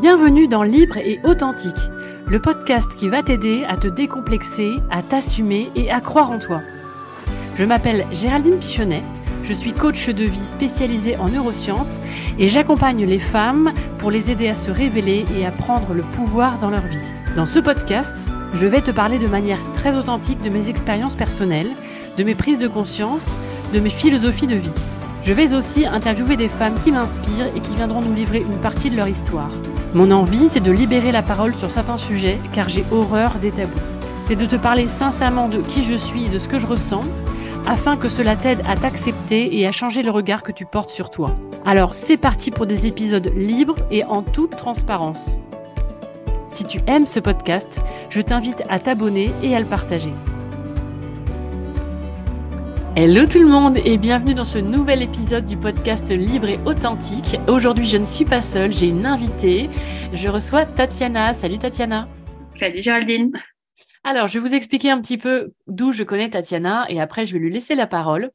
Bienvenue dans Libre et Authentique, le podcast qui va t'aider à te décomplexer, à t'assumer et à croire en toi. Je m'appelle Géraldine Pichonnet, je suis coach de vie spécialisée en neurosciences et j'accompagne les femmes pour les aider à se révéler et à prendre le pouvoir dans leur vie. Dans ce podcast, je vais te parler de manière très authentique de mes expériences personnelles, de mes prises de conscience, de mes philosophies de vie. Je vais aussi interviewer des femmes qui m'inspirent et qui viendront nous livrer une partie de leur histoire. Mon envie, c'est de libérer la parole sur certains sujets car j'ai horreur des tabous. C'est de te parler sincèrement de qui je suis et de ce que je ressens afin que cela t'aide à t'accepter et à changer le regard que tu portes sur toi. Alors c'est parti pour des épisodes libres et en toute transparence. Si tu aimes ce podcast, je t'invite à t'abonner et à le partager. Hello tout le monde et bienvenue dans ce nouvel épisode du podcast Libre et Authentique. Aujourd'hui je ne suis pas seule, j'ai une invitée. Je reçois Tatiana. Salut Tatiana. Salut Géraldine. Alors, je vais vous expliquer un petit peu d'où je connais Tatiana et après, je vais lui laisser la parole.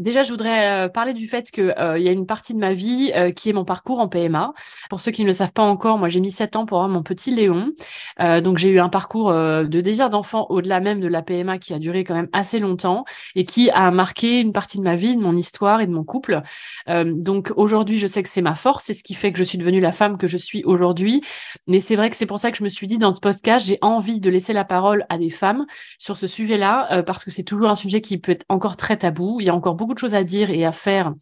Déjà, je voudrais euh, parler du fait qu'il euh, y a une partie de ma vie euh, qui est mon parcours en PMA. Pour ceux qui ne le savent pas encore, moi, j'ai mis sept ans pour avoir mon petit Léon. donc, j'ai eu un parcours de désir d'enfant au-delà même de la PMA qui a duré quand même assez longtemps et qui a marqué une partie de ma vie, de mon histoire et de mon couple. donc, aujourd'hui, je sais que c'est ma force, c'est ce qui fait que je suis devenue la femme que je suis aujourd'hui. Mais c'est vrai que c'est pour ça que je me suis dit dans ce podcast, j'ai envie de laisser la parole à des femmes sur ce sujet-là, parce que c'est toujours un sujet qui peut être encore très tabou. Il y a encore beaucoup de choses à dire et à faire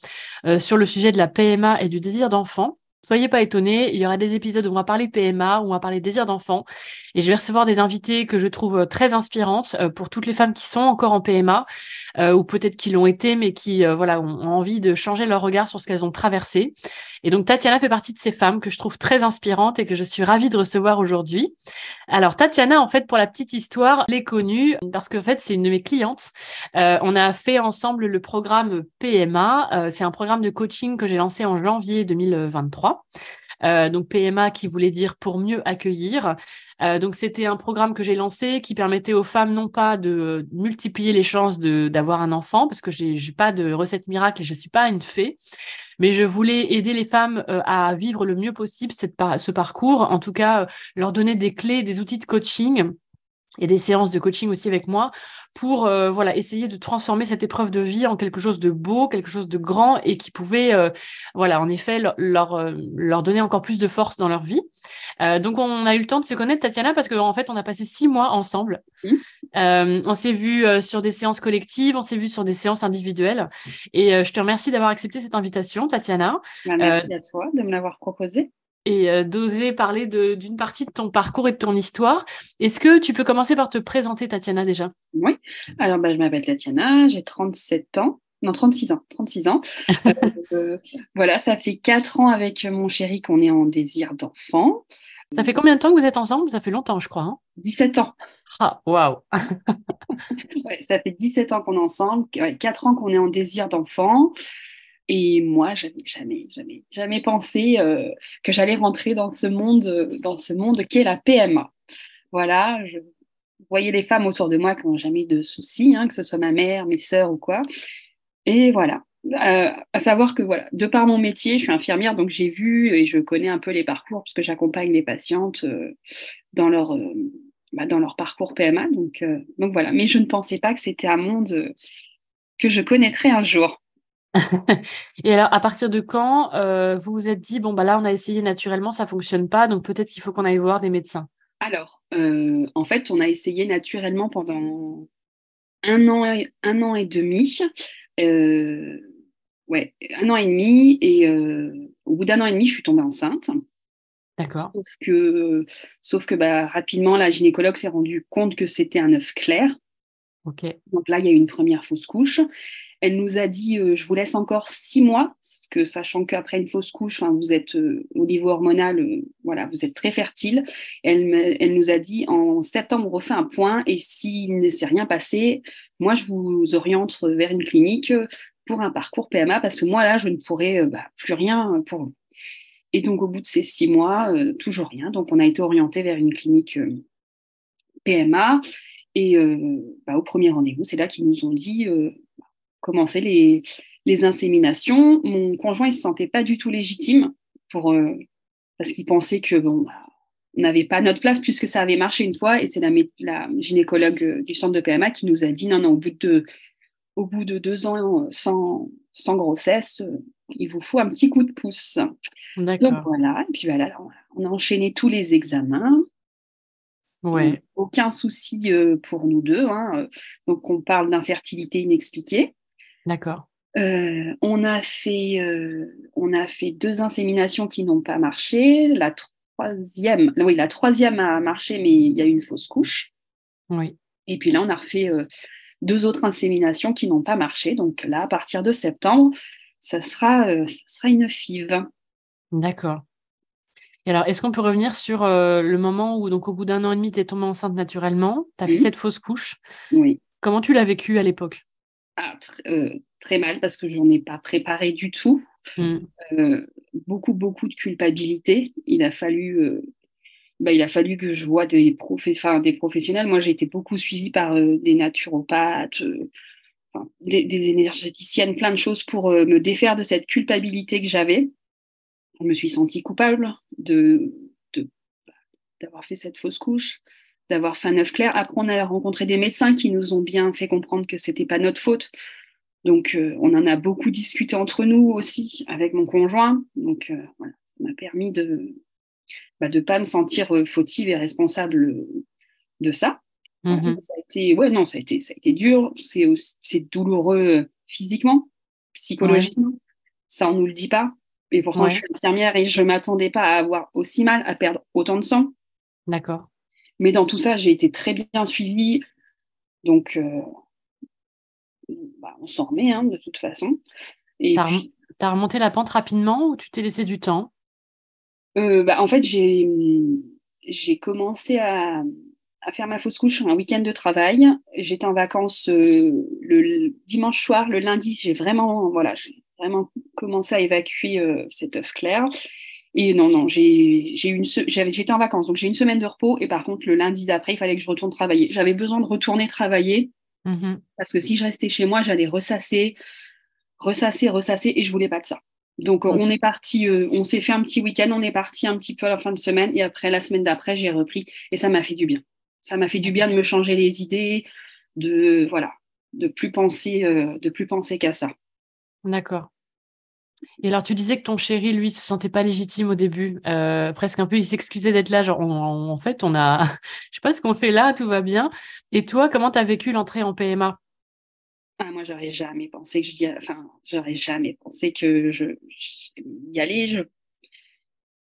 euh, sur le sujet de la PMA et du désir d'enfant. Soyez pas étonnés, il y aura des épisodes où on va parler PMA, où on va parler désir d'enfant, et je vais recevoir des invités que je trouve euh, très inspirantes pour toutes les femmes qui sont encore en PMA, ou peut-être qui l'ont été, mais qui voilà ont envie de changer leur regard sur ce qu'elles ont traversé. Et donc Tatiana fait partie de ces femmes que je trouve très inspirantes et que je suis ravie de recevoir aujourd'hui. Alors Tatiana, en fait, pour la petite histoire, l'est connue parce qu'en fait, c'est une de mes clientes. Euh, on a fait ensemble le programme PMA. Euh, c'est un programme de coaching que j'ai lancé en janvier 2023. Euh, donc PMA qui voulait dire pour mieux accueillir. Euh, donc c'était un programme que j'ai lancé qui permettait aux femmes non pas de multiplier les chances d'avoir un enfant parce que j'ai pas de recette miracle et je suis pas une fée, mais je voulais aider les femmes euh, à vivre le mieux possible ce parcours, en tout cas leur donner des clés, des outils de coaching et des séances de coaching aussi avec moi pour euh, voilà essayer de transformer cette épreuve de vie en quelque chose de beau, quelque chose de grand et qui pouvait voilà en effet leur leur, donner encore plus de force dans leur vie. donc on a eu le temps de se connaître Tatiana parce qu'en en fait on a passé six mois ensemble. Mmh. on s'est vu sur des séances collectives, on s'est vu sur des séances individuelles et je te remercie d'avoir accepté cette invitation Tatiana. Bah, merci à toi de me l'avoir proposé et euh, d'oser parler d'une partie de ton parcours et de ton histoire. Est-ce que tu peux commencer par te présenter, Tatiana, déjà? Oui. Alors, bah, je m'appelle Tatiana, j'ai 37 ans. Non, 36 ans. 36 ans. Euh, voilà, ça fait 4 ans avec mon chéri qu'on est en désir d'enfant. Ça fait combien de temps que vous êtes ensemble? Ça fait longtemps, je crois. 17 hein. ans. Ah, waouh ouais, Ça fait 17 ans qu'on est ensemble, 4 ans qu'on est en désir d'enfant. Et moi, j'avais jamais, jamais, jamais pensé euh, que j'allais rentrer dans ce monde, dans ce monde qui est la PMA. Voilà, je voyais les femmes autour de moi qui n'ont jamais de soucis, hein, que ce soit ma mère, mes sœurs ou quoi. Et voilà, euh, à savoir que voilà, de par mon métier, je suis infirmière, donc j'ai vu et je connais un peu les parcours puisque j'accompagne les patientes euh, dans leur bah, dans leur parcours PMA. Donc donc voilà, mais je ne pensais pas que c'était un monde que je connaîtrais un jour. Et alors, à partir de quand euh, vous vous êtes dit, bon, bah là, on a essayé naturellement, ça fonctionne pas, donc peut-être qu'il faut qu'on aille voir des médecins? Alors, euh, en fait, on a essayé naturellement pendant un an, et, un an et demi. Euh, ouais, un an et demi. Et au bout d'un an et demi, je suis tombée enceinte. D'accord. Sauf que, sauf que bah, rapidement, la gynécologue s'est rendue compte que c'était un œuf clair. Ok. Donc là, il y a eu une première fausse couche. Elle nous a dit euh, je vous laisse encore six mois, parce que sachant qu'après une fausse couche, vous êtes euh, au niveau hormonal, euh, voilà, vous êtes très fertile. Elle, elle, nous a dit en septembre, on refait un point et s'il ne s'est rien passé, moi je vous oriente vers une clinique pour un parcours PMA parce que moi là, je ne pourrais bah, plus rien pour vous. Et donc au bout de ces six mois, toujours rien. Donc on a été orienté vers une clinique PMA. Et bah, au premier rendez-vous, c'est là qu'ils nous ont dit commencer les, les inséminations. Mon conjoint, il se sentait pas du tout légitime pour, euh, parce qu'ils pensaient que bon, bah, on n'avait pas notre place puisque ça avait marché une fois. Et c'est la, la, gynécologue du centre de PMA qui nous a dit non, non, au bout de, au bout de deux ans sans, sans grossesse, il vous faut un petit coup de pouce. Donc voilà, et puis voilà, on a enchaîné tous les examens. Ouais. Aucun souci euh, pour nous deux. Hein. Donc on parle d'infertilité inexpliquée. D'accord. Euh, on, a fait, euh, on a fait deux inséminations qui n'ont pas marché. La troisième, oui, la troisième a marché, mais il y a eu une fausse couche. Oui. Et puis là, on a refait deux autres inséminations qui n'ont pas marché. Donc là, à partir de septembre, ça sera, ça sera une FIV. D'accord. Et alors, est-ce qu'on peut revenir sur le moment où, donc, au bout d'un an et demi, tu es tombée enceinte naturellement, tu as fait cette fausse couche? Oui. Comment tu l'as vécu à l'époque? Ah, très mal parce que je n'en ai pas préparé du tout. Mmh. Euh, beaucoup, beaucoup de culpabilité. Il a fallu, euh, bah, il a fallu que je vois des, des professionnels. Moi, j'ai été beaucoup suivie par euh, des naturopathes, des, énergéticiennes, plein de choses pour me défaire de cette culpabilité que j'avais. Je me suis sentie coupable de, d'avoir fait cette fausse couche, d'avoir fait un œuf clair. Après, on a rencontré des médecins qui nous ont bien fait comprendre que c'était pas notre faute, donc, euh, on en a beaucoup discuté entre nous aussi avec mon conjoint. Donc, euh, voilà, ça m'a permis de ne bah, pas me sentir euh, fautive et responsable de ça. Mm-hmm. Ça a été, ouais, non, ça a été, ça a été dur. C'est c'est douloureux physiquement, psychologiquement. Ça, on nous le dit pas. Et pourtant, je suis infirmière et je m'attendais pas à avoir aussi mal, à perdre autant de sang. D'accord. Mais dans tout ça, j'ai été très bien suivie. Donc, bah, on s'en remet hein, de toute façon. Et puis... as remonté la pente rapidement ou tu t'es laissé du temps? Euh, bah, En fait, j'ai commencé à, à, faire ma fausse couche un week-end de travail. J'étais en vacances euh, le dimanche soir, le lundi, j'ai vraiment, voilà, vraiment commencé à évacuer euh, cet œuf clair. Et non, non, j'ai une j'étais en vacances, donc j'ai une semaine de repos. Et par contre, le lundi d'après, il fallait que je retourne travailler. J'avais besoin de retourner travailler Mmh Parce que si je restais chez moi, j'allais ressasser, ressasser, ressasser, et je voulais pas de ça. Donc on est parti, euh, on s'est fait un petit week-end, on est parti un petit peu à la fin de semaine, et après la semaine d'après, j'ai repris, et ça m'a fait du bien. Ça m'a fait du bien de me changer les idées, de voilà, de plus penser, euh, de plus penser qu'à ça. D'accord. Et alors, tu disais que ton chéri, lui, se sentait pas légitime au début, euh, presque un peu, il s'excusait d'être là, genre, en fait, on a, je sais pas ce qu'on fait là, tout va bien. Et toi, comment tu as vécu l'entrée en PMA ah, Moi, j'aurais jamais pensé que je, enfin, j'aurais jamais pensé que je, y allais. Je,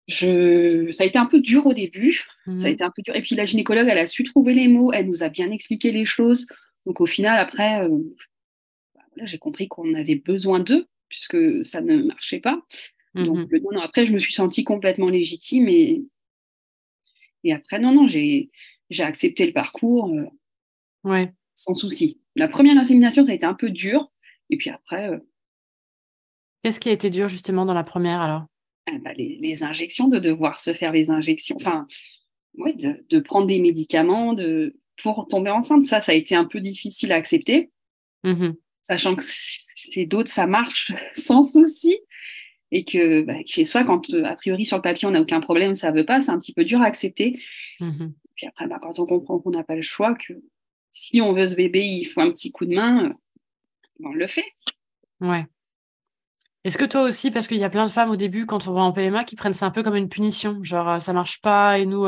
je, ça a été un peu dur au début, ça a mmh. été un peu dur. Et puis la gynécologue, elle a su trouver les mots, elle nous a bien expliqué les choses. Donc au final, après, euh, bah, j'ai compris qu'on avait besoin d'eux puisque ça ne marchait pas. Donc, mmh non, après, je me suis sentie complètement légitime et, et après, non, non, j'ai accepté le parcours euh, ouais. sans souci. La première insémination, ça a été un peu dur. Et puis après. Euh, Qu'est-ce qui a été dur justement dans la première alors? Ah, bah, les, injections, de devoir se faire les injections, enfin, ouais, de, prendre des médicaments de, pour tomber enceinte. Ça, ça a été un peu difficile à accepter. Mmh Sachant que chez d'autres, ça marche sans souci. Et que bah, chez soi, quand euh, a priori sur le papier, on n'a aucun problème, ça ne veut pas, c'est un petit peu dur à accepter. Mmh Puis après, bah, quand on comprend qu'on n'a pas le choix, que si on veut ce bébé, il faut un petit coup de main, euh, on le fait. Ouais. Est-ce que toi aussi, parce qu'il y a plein de femmes au début, quand on va en PMA, qui prennent ça un peu comme une punition, genre euh, ça marche pas et nous,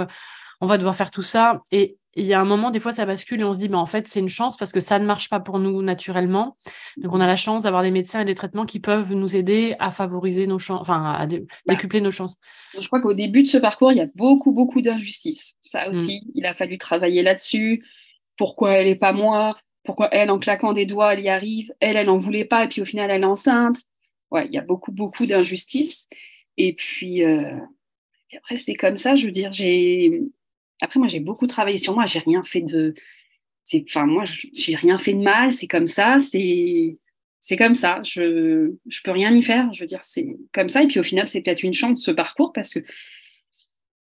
on va devoir faire tout ça. Et il y a un moment, des fois, ça bascule et on se dit, bah, en fait, c'est une chance parce que ça ne marche pas pour nous naturellement. Donc, on a la chance d'avoir des médecins et des traitements qui peuvent nous aider à favoriser nos chances, enfin, à bah, décupler nos chances. Je crois qu'au début de ce parcours, il y a beaucoup, beaucoup d'injustices. Ça mm. aussi, il a fallu travailler là-dessus. Pourquoi elle n'est pas moi? Pourquoi elle, en claquant des doigts, elle y arrive? Elle, elle n'en voulait pas et puis au final, elle est enceinte. Ouais, il y a beaucoup, beaucoup d'injustices. Et puis, euh, et après, c'est comme ça, je veux dire, j'ai après, moi, j'ai beaucoup travaillé sur moi. J'ai rien fait de. Enfin, moi, j'ai rien fait de mal. C'est comme ça. C'est. C'est comme ça, je je peux rien y faire. Je veux dire, c'est comme ça. Et puis au final, c'est peut-être une chance ce parcours parce que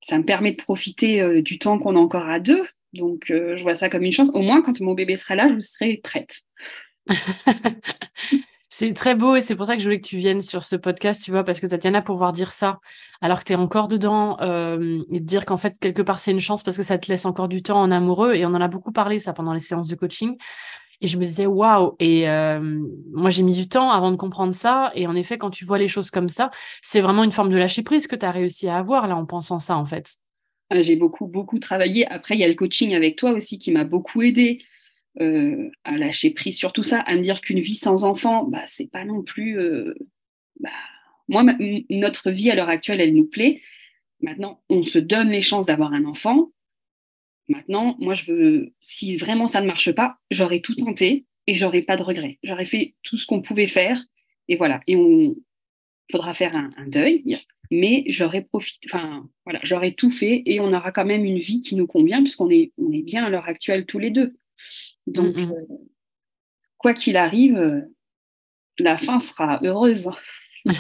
ça me permet de profiter euh, du temps qu'on a encore à deux. Donc, euh, je vois ça comme une chance. Au moins, quand mon bébé sera là, je serai prête. C'est très beau et c'est pour ça que je voulais que tu viennes sur ce podcast, tu vois, parce que Tatiana, pouvoir dire ça alors que tu es encore dedans euh, et dire qu'en fait, quelque part, c'est une chance parce que ça te laisse encore du temps en amoureux et on en a beaucoup parlé ça pendant les séances de coaching. Et je me disais, waouh! Et euh, moi, j'ai mis du temps avant de comprendre ça. Et en effet, quand tu vois les choses comme ça, c'est vraiment une forme de lâcher prise que tu as réussi à avoir là en pensant ça, en fait. Ah, j'ai beaucoup, beaucoup travaillé. Après, il y a le coaching avec toi aussi qui m'a beaucoup aidé euh, à lâcher prise sur tout ça, à me dire qu'une vie sans enfant, bah, c'est pas non plus. Euh, bah, moi, notre vie à l'heure actuelle, elle nous plaît. Maintenant, on se donne les chances d'avoir un enfant. Maintenant, moi, je veux, si vraiment ça ne marche pas, j'aurais tout tenté et j'aurais pas de regrets. J'aurais fait tout ce qu'on pouvait faire et voilà. Et on faudra faire un, deuil, mais j'aurais profité, enfin voilà, j'aurais tout fait et on aura quand même une vie qui nous convient puisqu'on est, on est bien à l'heure actuelle tous les deux. Donc, euh, quoi qu'il arrive, la fin sera heureuse.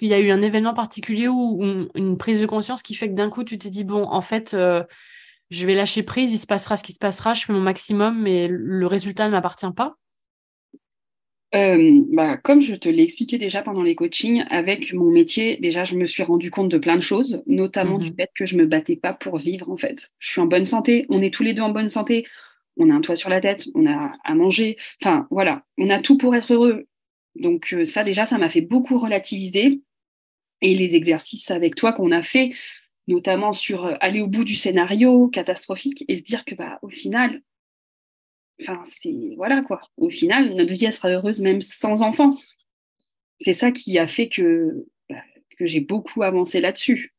Il y a eu un événement particulier ou une prise de conscience qui fait que d'un coup, tu t'es dit, bon, en fait, euh, je vais lâcher prise, il se passera ce qui se passera, je fais mon maximum, mais le résultat ne m'appartient pas? Euh, bah, comme je te l'ai expliqué déjà pendant les coachings, avec mon métier, déjà, je me suis rendu compte de plein de choses, notamment du mhm. fait que je me battais pas pour vivre, en fait. Je suis en bonne santé, on est tous les deux en bonne santé, on a un toit sur la tête, on a à manger, enfin, voilà, on a tout pour être heureux. Donc, euh, ça, déjà, ça m'a fait beaucoup relativiser. Et les exercices avec toi qu'on a fait, notamment sur euh, aller au bout du scénario catastrophique et se dire que bah, au final, enfin c'est voilà quoi, au final notre vie sera heureuse même sans enfant. C'est ça qui a fait que bah, j'ai beaucoup avancé là-dessus.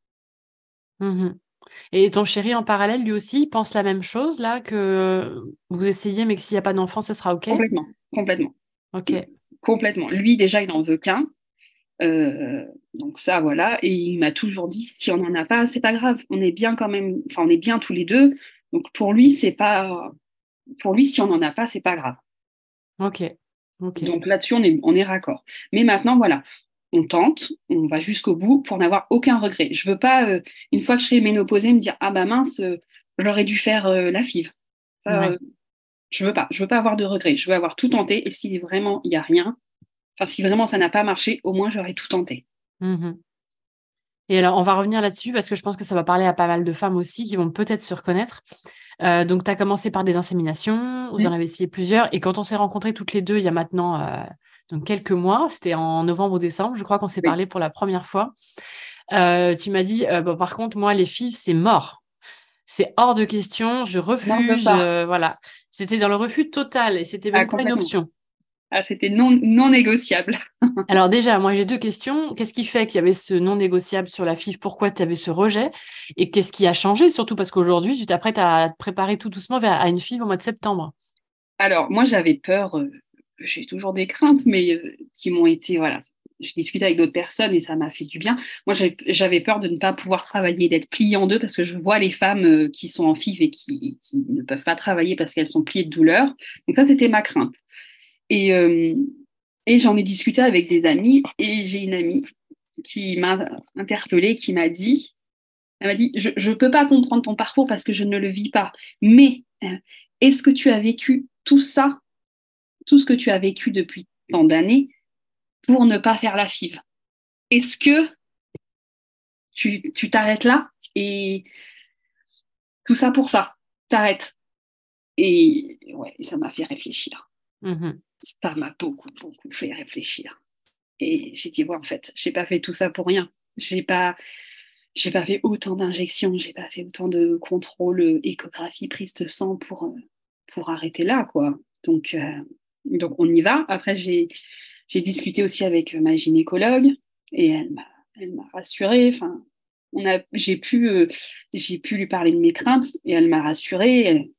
Mmh et ton chéri en parallèle lui aussi pense la même chose là que vous essayez mais que s'il n'y a pas d'enfant ça sera ok? Complètement, complètement. Ok. Complètement. Lui déjà il n'en veut qu'un. Euh, donc ça, voilà. Et il m'a toujours dit, si on n'en a pas, c'est pas grave. On est bien quand même. Enfin, on est bien tous les deux. Donc pour lui, c'est pas. Pour lui, si on n'en a pas, c'est pas grave. Ok. ok. Donc là-dessus, on est, on est raccord. Mais maintenant, voilà. On tente, on va jusqu'au bout pour n'avoir aucun regret. Je veux pas, euh, une fois que je serai ménopausée, me dire ah bah mince, euh, j'aurais dû faire la FIV. Ça, je veux pas. Je veux pas avoir de regrets. Je veux avoir tout tenté. Et si vraiment il y a rien, Enfin, si vraiment ça n'a pas marché, au moins j'aurais tout tenté. Mmh et alors, on va revenir là-dessus parce que je pense que ça va parler à pas mal de femmes aussi qui vont peut-être se reconnaître. Euh, donc, tu as commencé par des inséminations, vous en avez essayé plusieurs. Et quand on s'est rencontrées toutes les deux il y a maintenant euh, donc quelques mois, c'était en novembre ou décembre, je crois qu'on s'est parlé pour la première fois. Euh, tu m'as dit, bon, par contre, moi, les filles, c'est mort. C'est hors de question, je refuse. voilà. C'était dans le refus total et c'était même ah, pas une option. Ah, c'était non, non négociable. Alors déjà, moi j'ai deux questions. Qu'est-ce qui fait qu'il y avait ce non négociable sur la FIF Pourquoi tu avais ce rejet? Et qu'est-ce qui a changé? Surtout parce qu'aujourd'hui, tu t'apprêtes à te préparer tout doucement à une FIF au mois de septembre. Alors moi j'avais peur, euh, j'ai toujours des craintes, mais euh, qui m'ont été, voilà, je discutais avec d'autres personnes et ça m'a fait du bien. Moi, j'avais peur de ne pas pouvoir travailler, d'être pliée en deux parce que je vois les femmes euh, qui sont en FIF et qui, ne peuvent pas travailler parce qu'elles sont pliées de douleur. Donc ça, c'était ma crainte. Et, euh, et j'en ai discuté avec des amis et j'ai une amie qui m'a interpellée, qui m'a dit, elle m'a dit, je ne peux pas comprendre ton parcours parce que je ne le vis pas, mais est-ce que tu as vécu tout ça, tout ce que tu as vécu depuis tant d'années pour ne pas faire la FIV Est-ce que tu t'arrêtes là et tout ça pour ça, t'arrêtes Et ouais, ça m'a fait réfléchir. Mmh ça m'a beaucoup, beaucoup fait réfléchir. Et j'ai dit, ouais, en fait, j'ai pas fait tout ça pour rien. J'ai pas, j'ai pas fait autant d'injections, j'ai pas fait autant de contrôles, échographie, prise de sang pour, euh, pour arrêter là, quoi. Donc, euh, donc on y va. Après, j'ai, discuté aussi avec ma gynécologue et elle m'a, rassurée. Enfin, on a, j'ai pu, euh, j'ai pu lui parler de mes craintes et elle m'a rassurée.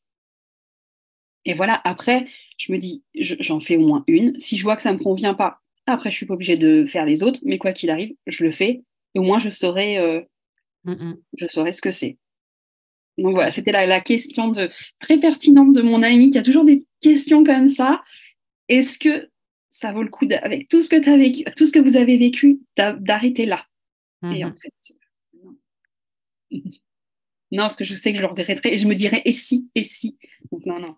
Et voilà, après, je me dis, j'en fais au moins une. Si je vois que ça ne me convient pas, après, je suis pas obligée de faire les autres, mais quoi qu'il arrive, je le fais. Et au moins, je saurai, euh, mm, mm. je saurai ce que c'est. Donc voilà, c'était la, question de, très pertinente de mon ami qui a toujours des questions comme ça. Est-ce que ça vaut le coup, avec tout ce que, as vécu, tout ce que vous avez vécu, d'arrêter là? Et en fait, non. non, parce que je sais que je le regretterai et je me dirais, et si, et si? Donc non, non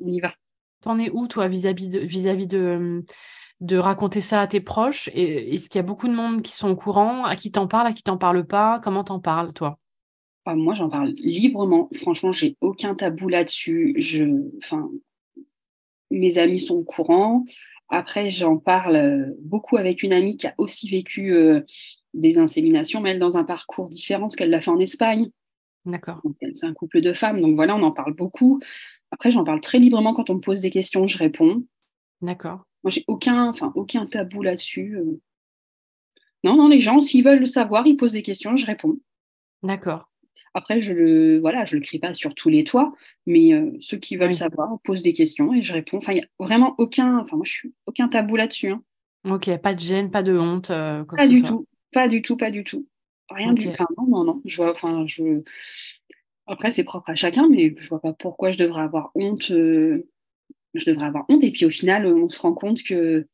on y va. t'en es où, toi, vis-à-vis de, vis-à-vis de, de raconter ça à tes proches? Est-ce qu'il y a beaucoup de monde qui sont au courant À qui t'en parle À qui t'en parle pas? Comment t'en parles, toi? Ah, Moi, j'en parle librement. Franchement, j'ai aucun tabou là-dessus. Je, enfin, mes amis sont au courant. Après, j'en parle euh, beaucoup avec une amie qui a aussi vécu euh, des inséminations, mais elle dans un parcours différent, parce qu'elle l'a fait en Espagne. D'accord. C'est un couple de femmes, donc voilà, on en parle beaucoup. Après, j'en parle très librement quand on me pose des questions, je réponds. D'accord. Moi, j'ai aucun, enfin, aucun tabou là-dessus. Euh. Non, non, les gens, s'ils veulent le savoir, ils posent des questions, je réponds. D'accord. Après, je le, voilà, je le crie pas sur tous les toits, mais euh, ceux qui veulent savoir posent des questions et je réponds. Enfin, il n'y a vraiment aucun, enfin, moi, je suis aucun tabou là-dessus. Hein. Ok, pas de gêne, pas de honte. Euh, pas du tout, pas du tout, pas du tout. Rien du tout. non, non, non. Je vois, enfin, je. Après, c'est propre à chacun, mais je vois pas pourquoi je devrais avoir honte. Euh, je devrais avoir honte. Et puis au final, on se rend compte que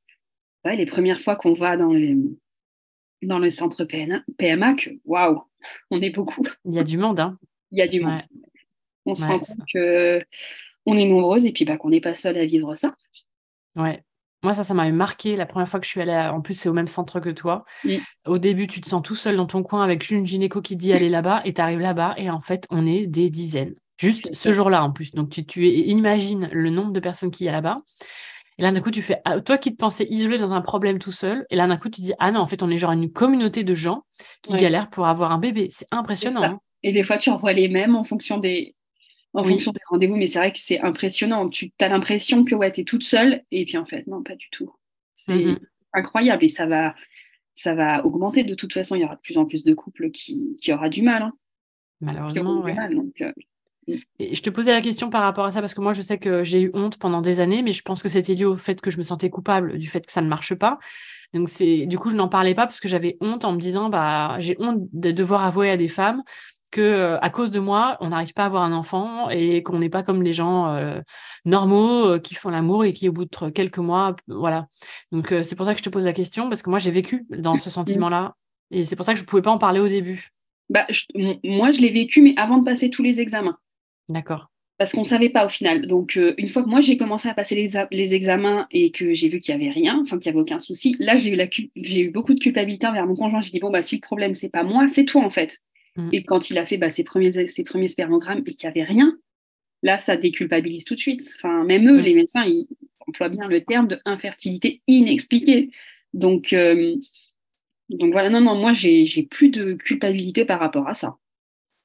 les premières fois qu'on va dans les dans le centre PMA, que waouh, on est beaucoup. Il y a du monde, hein. Il y a du monde. On se rend compte que on est nombreuses et puis bah, qu'on n'est pas seul à vivre ça. Ouais. Moi, ça, ça m'avait marqué la première fois que je suis allée. En plus, c'est au même centre que toi. Mm. Au début, tu te sens tout seul dans ton coin avec une gynéco qui dit allez là-bas et tu arrives là-bas et en fait, on est des dizaines. Juste ce jour-là en plus. Donc, tu, tu imagines le nombre de personnes qu'il y a là-bas. Et là, d'un coup, tu fais, ah, toi qui te pensais isolé dans un problème tout seul, et là, d'un coup, tu dis, ah non, en fait, on est genre une communauté de gens qui galèrent pour avoir un bébé. C'est impressionnant. Hein. Et des fois, tu envoies les mêmes en fonction des, en fonction des rendez-vous, mais c'est vrai que c'est impressionnant. Tu as l'impression que ouais, tu es toute seule, et puis en fait, non, pas du tout. C'est mm-hmm. incroyable, et ça va, ça va augmenter de toute façon. Il y aura de plus en plus de couples qui, qui aura du mal. Hein. Malheureusement, ouais. donc, euh, et je te posais la question par rapport à ça parce que moi, je sais que j'ai eu honte pendant des années, mais je pense que c'était lié au fait que je me sentais coupable du fait que ça ne marche pas. Donc c'est du coup, je n'en parlais pas parce que j'avais honte en me disant, bah, j'ai honte de devoir avouer à des femmes que euh, à cause de moi, on n'arrive pas à avoir un enfant et qu'on n'est pas comme les gens euh, normaux euh, qui font l'amour et qui au bout de quelques mois, voilà. Donc c'est pour ça que je te pose la question parce que moi j'ai vécu dans ce sentiment-là et c'est pour ça que je ne pouvais pas en parler au début. Bah, moi je l'ai vécu mais avant de passer tous les examens. D'accord. Parce qu'on ne savait pas au final. Donc, euh, une fois que moi j'ai commencé à passer les, examens et que j'ai vu qu'il n'y avait rien, enfin qu'il n'y avait aucun souci, là j'ai eu, j'ai eu beaucoup de culpabilité envers mon conjoint. J'ai dit, bon, bah, si le problème, c'est pas moi, c'est toi en fait. Mm. Et quand il a fait bah, ses, premiers, ses premiers spermogrammes et qu'il n'y avait rien, là, ça déculpabilise tout de suite. Enfin, même eux, mm. les médecins, ils emploient bien le terme de infertilité inexpliquée. Donc, euh, donc voilà, non, non, moi, j'ai plus de culpabilité par rapport à ça.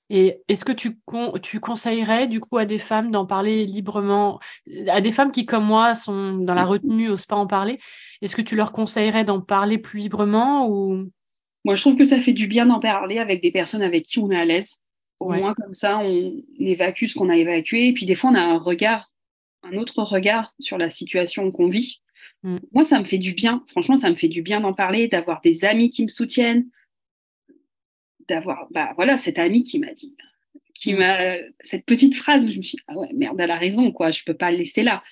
Et est-ce que tu, tu conseillerais du coup à des femmes d'en parler librement, à des femmes qui comme moi sont dans la retenue, n'osent pas en parler, est-ce que tu leur conseillerais d'en parler plus librement ou? Moi, je trouve que ça fait du bien d'en parler avec des personnes avec qui on est à l'aise. Au moins comme ça, on évacue ce qu'on a évacué. Et puis des fois, on a un regard, un autre regard sur la situation qu'on vit. Mm. Moi, ça me fait du bien. Franchement, ça me fait du bien d'en parler, d'avoir des amis qui me soutiennent, d'avoir bah voilà cette amie qui m'a dit qui m'a cette petite phrase où je me suis dit, ah ouais merde elle a raison quoi je peux pas le laisser là.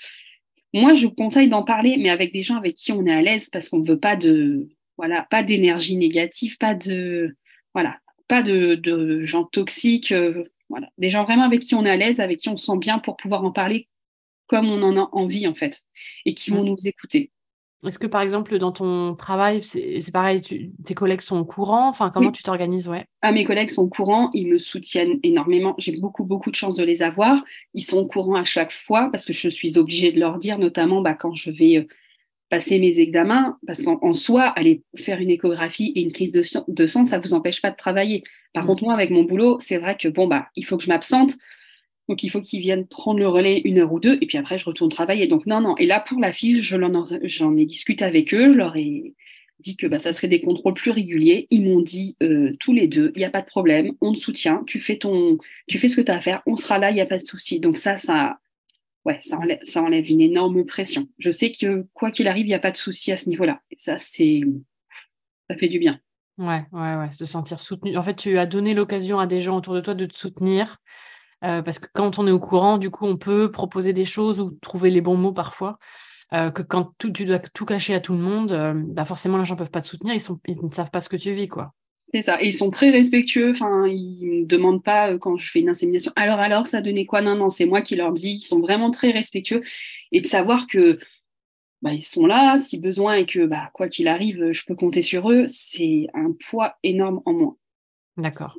Moi je conseille d'en parler mais avec des gens avec qui on est à l'aise parce qu'on ne veut pas de voilà pas d'énergie négative pas de voilà pas de, de gens toxiques euh, voilà. Des gens vraiment avec qui on est à l'aise avec qui on se sent bien pour pouvoir en parler comme on en a envie en fait et qui vont mm. nous écouter est-ce que par exemple dans ton travail, c'est pareil, tes collègues sont au courant? Enfin, comment tu t'organises? Ouais. ah, Mes collègues sont au courant, ils me soutiennent énormément. J'ai beaucoup, beaucoup de chance de les avoir. Ils sont au courant à chaque fois parce que je suis obligée de leur dire, notamment bah, quand je vais euh, passer mes examens, parce qu'en soi, aller faire une échographie et une prise de, de sang, ça ne vous empêche pas de travailler. Par mmh. contre, moi, avec mon boulot, c'est vrai que bon, bah, il faut que je m'absente. Donc, il faut qu'ils viennent prendre le relais une heure ou deux, et puis après, je retourne travailler. Donc, non, non. Et là, pour la fille, j'en ai discuté avec eux. Je leur ai dit que bah, ça serait des contrôles plus réguliers. Ils m'ont dit euh, tous les deux, il n'y a pas de problème, on te soutient, tu fais, ton, tu fais ce que tu as à faire, on sera là, il n'y a pas de souci. Donc, ça, ça, ouais, ça, enlève, ça enlève une énorme pression. Je sais que quoi qu'il arrive, il n'y a pas de souci à ce niveau-là. Et ça, c'est, ça fait du bien. Ouais, ouais, ouais, se sentir soutenu. En fait, tu as donné l'occasion à des gens autour de toi de te soutenir euh, parce que quand on est au courant, du coup, on peut proposer des choses ou trouver les bons mots parfois. Euh, que quand tu dois tout cacher à tout le monde, euh, bah forcément, les gens ne peuvent pas te soutenir, ils, sont, ils ne savent pas ce que tu vis. quoi. C'est ça. Et ils sont très respectueux. Enfin, ils me demandent pas euh, quand je fais une insémination. Alors, alors, ça donnait quoi? Non, non, c'est moi qui leur dis. Ils sont vraiment très respectueux. Et de savoir que bah, ils sont là, si besoin, et que bah, quoi qu'il arrive, je peux compter sur eux, c'est un poids énorme en moi. D'accord.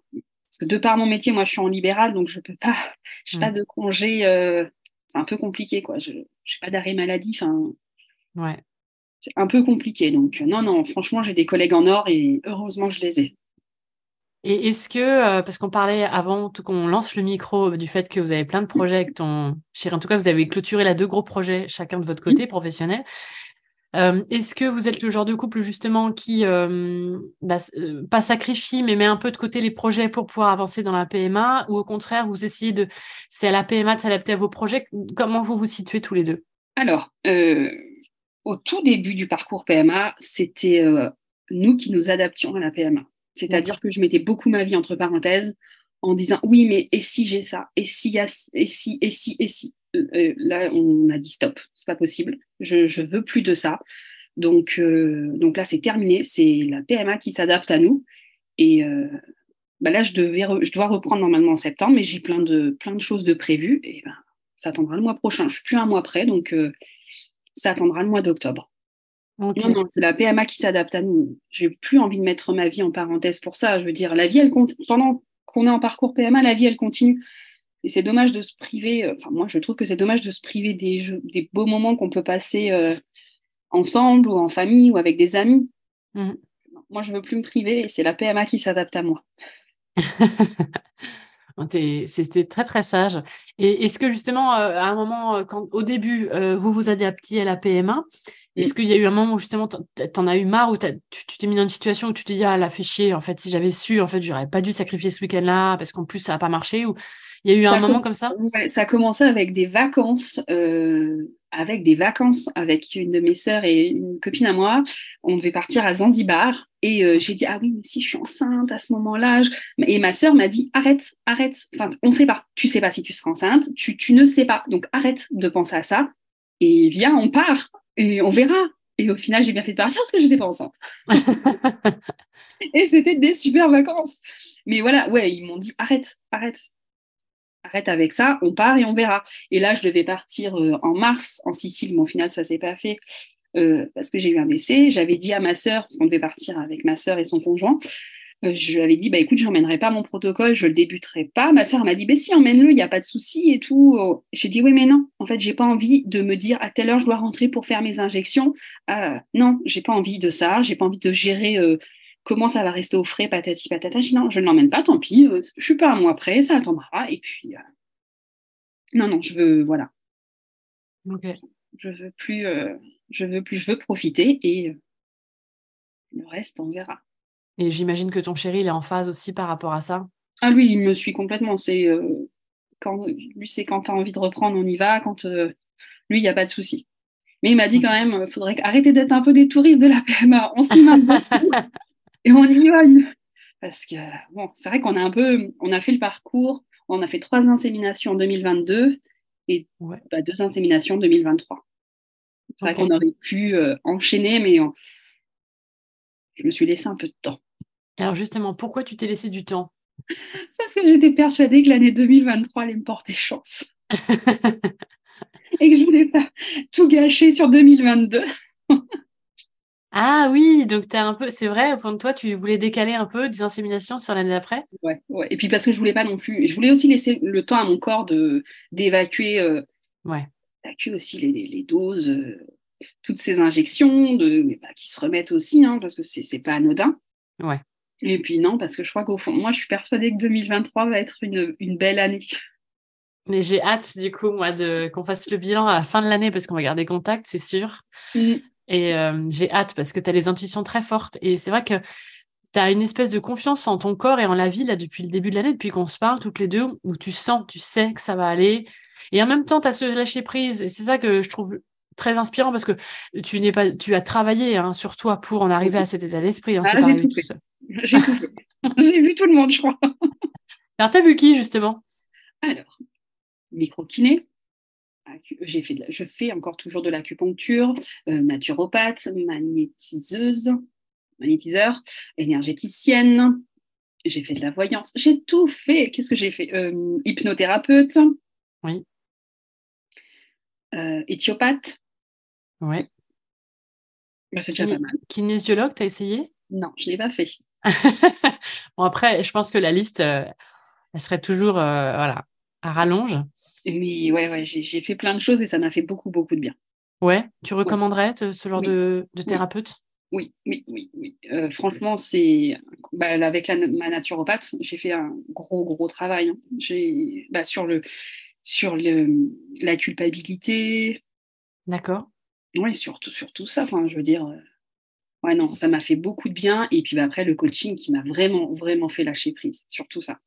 Parce que de par mon métier, moi, je suis en libéral, donc je peux pas, je n'ai pas mm. de congé. Euh, c'est un peu compliqué, quoi. Je n'ai pas d'arrêt maladie. Enfin, ouais. C'est un peu compliqué. Donc, non, non, franchement, j'ai des collègues en or et heureusement, je les ai. Et est-ce que, euh, parce qu'on parlait avant tout qu'on lance le micro du fait que vous avez plein de projets avec ton chéri, en tout cas, vous avez clôturé là deux gros projets chacun de votre côté professionnel. Euh, est-ce que vous êtes le genre de couple justement qui euh, bah, pas sacrifie mais met un peu de côté les projets pour pouvoir avancer dans la PMA ou au contraire vous essayez de c'est à la PMA de s'adapter à vos projets? Comment vous vous situez tous les deux? Alors au tout début du parcours PMA c'était nous qui nous adaptions à la PMA. C'est-à-dire que je mettais beaucoup ma vie entre parenthèses en disant oui, mais et si j'ai ça? Et si, et si, et si, et si? euh, euh, Là, on a dit stop, c'est pas possible. Je, veux plus de ça. Donc, euh, donc là, c'est terminé. C'est la PMA qui s'adapte à nous. Et bah là, je, devais je dois reprendre normalement en septembre, mais j'ai plein de, plein de choses de prévues. Et ben, ça attendra le mois prochain. Je suis plus un mois près, donc ça attendra le mois d'octobre. Non, non, c'est la PMA qui s'adapte à nous. J'ai plus envie de mettre ma vie en parenthèse pour ça. Je veux dire, la vie, elle compte. Pendant qu'on est en parcours PMA, la vie, elle continue. Et c'est dommage de se priver. Euh, enfin, moi, je trouve que c'est dommage de se priver des, des beaux moments qu'on peut passer euh, ensemble ou en famille ou avec des amis. Mmh. Moi, je veux plus me priver et c'est la PMA qui s'adapte à moi. C'était très très sage. Et est-ce que justement, euh, à un moment, quand, au début, vous vous adaptiez à la PMA, est-ce qu'il y a eu un moment où justement t'en as eu marre ou tu t'es mis dans une situation où tu t'es dit ah la fait chier en fait si j'avais su en fait j'aurais pas dû sacrifier ce week-end-là parce qu'en plus ça n'a pas marché ou il y a eu un moment comme ça? Ça a commencé avec des vacances euh, avec des vacances avec une de mes sœurs et une copine à moi on devait partir à Zanzibar et euh, j'ai dit ah oui mais si je suis enceinte à ce moment-là et ma sœur m'a dit arrête arrête enfin on ne sait pas tu sais pas si tu seras enceinte tu, tu ne sais pas donc arrête de penser à ça et viens on part et on verra. Et au final, j'ai bien fait de partir parce que je n'étais pas enceinte. et c'était des super vacances. Mais voilà, ouais, ils m'ont dit arrête, arrête. Arrête avec ça, on part et on verra. Et là, je devais partir euh, en mars en Sicile, mais au final, ça ne s'est pas fait euh, parce que j'ai eu un décès. J'avais dit à ma sœur, parce qu'on devait partir avec ma sœur et son conjoint, euh, je lui avais dit, bah écoute, je n'emmènerai pas mon protocole, je le débuterai pas. Ma soeur m'a dit, bah si, emmène-le, il n'y a pas de souci et tout. J'ai dit, oui, mais non, en fait, j'ai pas envie de me dire à telle heure je dois rentrer pour faire mes injections. Non, j'ai pas envie de ça, j'ai pas envie de gérer comment ça va rester au frais, patati patata. Je dis, non, je ne l'emmène pas, tant pis, euh, je suis pas un mois près, ça attendra. Et puis, non, non, je veux, voilà. Ok. Je veux plus, je veux plus, je veux profiter et le reste, on verra. Et j'imagine que ton chéri, il est en phase aussi par rapport à ça? Ah, lui, il me suit complètement. C'est euh, quand lui, c'est quand tu as envie de reprendre, on y va. Quand euh, lui, il n'y a pas de souci. Mais il m'a dit quand même, il faudrait arrêter d'être un peu des touristes de la PMA. On s'y met et on y va. Parce que bon, c'est vrai qu'on a un peu, on a fait le parcours. On a fait trois inséminations en 2022 et bah, deux inséminations en 2023. C'est vrai qu'on aurait pu euh, enchaîner, mais je me suis laissé un peu de temps. Alors justement, pourquoi tu t'es laissé du temps? Parce que j'étais persuadée que l'année 2023 allait me porter chance. et que je voulais pas tout gâcher sur 2022. Ah oui, donc es un peu, c'est vrai, au fond de toi, tu voulais décaler un peu des inséminations sur l'année d'après? Ouais, ouais, et puis parce que je voulais pas non plus, je voulais aussi laisser le temps à mon corps de d'évacuer euh, ouais. aussi les, les, doses, euh, toutes ces injections, de, mais bah, qui se remettent aussi, hein, parce que c'est pas anodin. Ouais. Et puis non, parce que je crois qu'au fond, moi, je suis persuadée que 2023 va être une, une belle année. Mais j'ai hâte, du coup, moi, de qu'on fasse le bilan à la fin de l'année, parce qu'on va garder contact, c'est sûr. Mm. Et euh, j'ai hâte, parce que tu as les intuitions très fortes. Et c'est vrai que tu as une espèce de confiance en ton corps et en la vie, là, depuis le début de l'année, depuis qu'on se parle toutes les deux, où tu sens, tu sais que ça va aller. Et en même temps, tu as ce lâcher prise. Et c'est ça que je trouve très inspirant parce que tu n'es pas, tu as travaillé hein, sur toi pour en arriver à cet état d'esprit. Hein, ah, J'ai vu tout le monde, je crois. Alors, tu as vu qui, justement? Alors, micro-kiné. J'ai fait je fais encore toujours de l'acupuncture, euh, naturopathe, magnétiseuse, magnétiseur, énergéticienne, j'ai fait de la voyance, j'ai tout fait. Qu'est-ce que j'ai fait? Euh, Hypnothérapeute. Oui. Euh, éthiopathe. Ouais. Bah, c'est déjà pas mal. Kinésiologue, tu as essayé? Non, je ne l'ai pas fait. bon, après, je pense que la liste, elle serait toujours voilà, à rallonge. Oui, ouais, ouais, j'ai fait plein de choses et ça m'a fait beaucoup, beaucoup de bien. Ouais, tu recommanderais ce genre de, de, thérapeute? Oui, oui, oui, oui. Euh, franchement, c'est bah, avec ma naturopathe, j'ai fait un gros, gros travail. Hein. J'ai bah, sur le sur le la culpabilité. D'accord. Oui, surtout sur tout ça. Enfin, je veux dire, euh, ouais, non, ça m'a fait beaucoup de bien. Et puis bah, après, le coaching qui m'a vraiment, vraiment fait lâcher prise sur tout ça.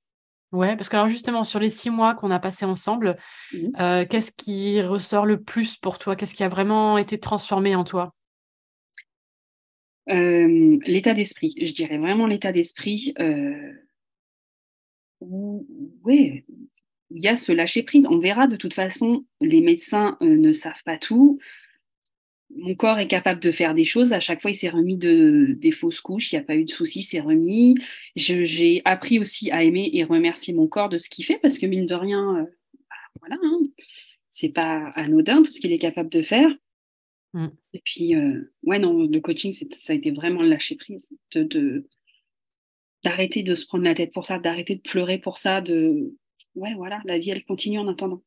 Ouais, parce que alors justement, sur les six mois qu'on a passés ensemble, mmh. euh, qu'est-ce qui ressort le plus pour toi? Qu'est-ce qui a vraiment été transformé en toi? Euh, l'état d'esprit, je dirais vraiment l'état d'esprit euh, oui, il y a ce lâcher prise. On verra de toute façon, les médecins euh, ne savent pas tout. Mon corps est capable de faire des choses. À chaque fois, il s'est remis de, des fausses couches. Il n'y a pas eu de soucis, c'est remis. J'ai appris aussi à aimer et remercier mon corps de ce qu'il fait parce que mine de rien, bah, voilà, hein, c'est pas anodin tout ce qu'il est capable de faire. Mm. Et puis, euh, ouais, non, le coaching, ça a été vraiment le lâcher prise, de, d'arrêter de, se prendre la tête pour ça, d'arrêter de pleurer pour ça, de, ouais, voilà, la vie, elle continue en attendant.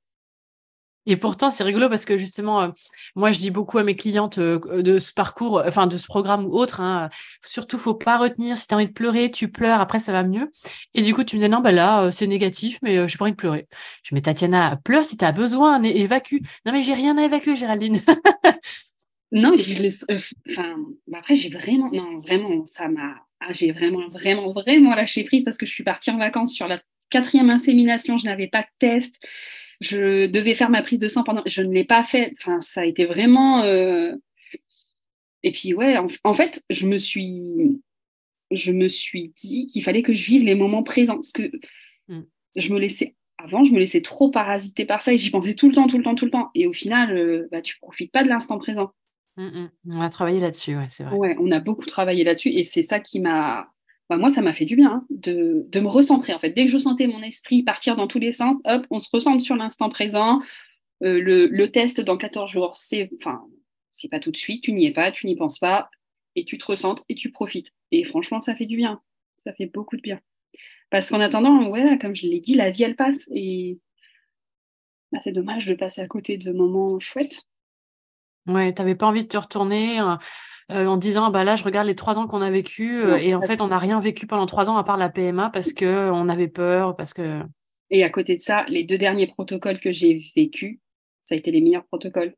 Et pourtant, c'est rigolo parce que justement, euh, moi, je dis beaucoup à mes clientes euh, de ce parcours, enfin de ce programme ou autre, hein, surtout, faut pas retenir. Si tu as envie de pleurer, tu pleures, après, ça va mieux. Et du coup, tu me dis, non, bah là, c'est négatif, mais je j'ai pas envie de pleurer. Je dis, mais Tatiana, pleure si tu as besoin, évacue. Non, mais j'ai rien à évacuer, Géraldine. Non, euh, enfin, bah, après, j'ai vraiment, non, vraiment, ça m'a, ah, j'ai vraiment, vraiment, vraiment lâché prise parce que je suis partie en vacances sur la quatrième insémination, je n'avais pas de test, je devais faire ma prise de sang pendant, je ne l'ai pas fait, enfin, ça a été vraiment, euh, et puis, ouais, en, fait, je me suis, je me suis dit qu'il fallait que je vive les moments présents parce que mm. je me laissais avant, je me laissais trop parasiter par ça et j'y pensais tout le temps, tout le temps, tout le temps. Et au final, euh, bah, tu profites pas de l'instant présent. Mmh, mmh. On a travaillé là-dessus, ouais, c'est vrai. Ouais, on a beaucoup travaillé là-dessus et c'est ça qui m'a. Bah, moi, ça m'a fait du bien hein, de, me recentrer. En fait, dès que je sentais mon esprit partir dans tous les sens, hop, on se recentre sur l'instant présent. Euh, le, test dans 14 jours, c'est enfin, c'est pas tout de suite, tu n'y es pas, tu n'y penses pas, et tu te recentres et tu profites. Et franchement, ça fait du bien. Ça fait beaucoup de bien. Parce qu'en attendant, ouais, comme je l'ai dit, la vie, elle passe. Et bah, c'est dommage de passer à côté de moments chouettes. Ouais, tu n'avais pas envie de te retourner euh, en disant «Ah bah là, je regarde les trois ans qu'on a vécu euh, et en fait, on n'a rien vécu pendant trois ans à part la PMA parce qu'on avait peur, parce que. Et à côté de ça, les deux derniers protocoles que j'ai vécus, ça a été les meilleurs protocoles.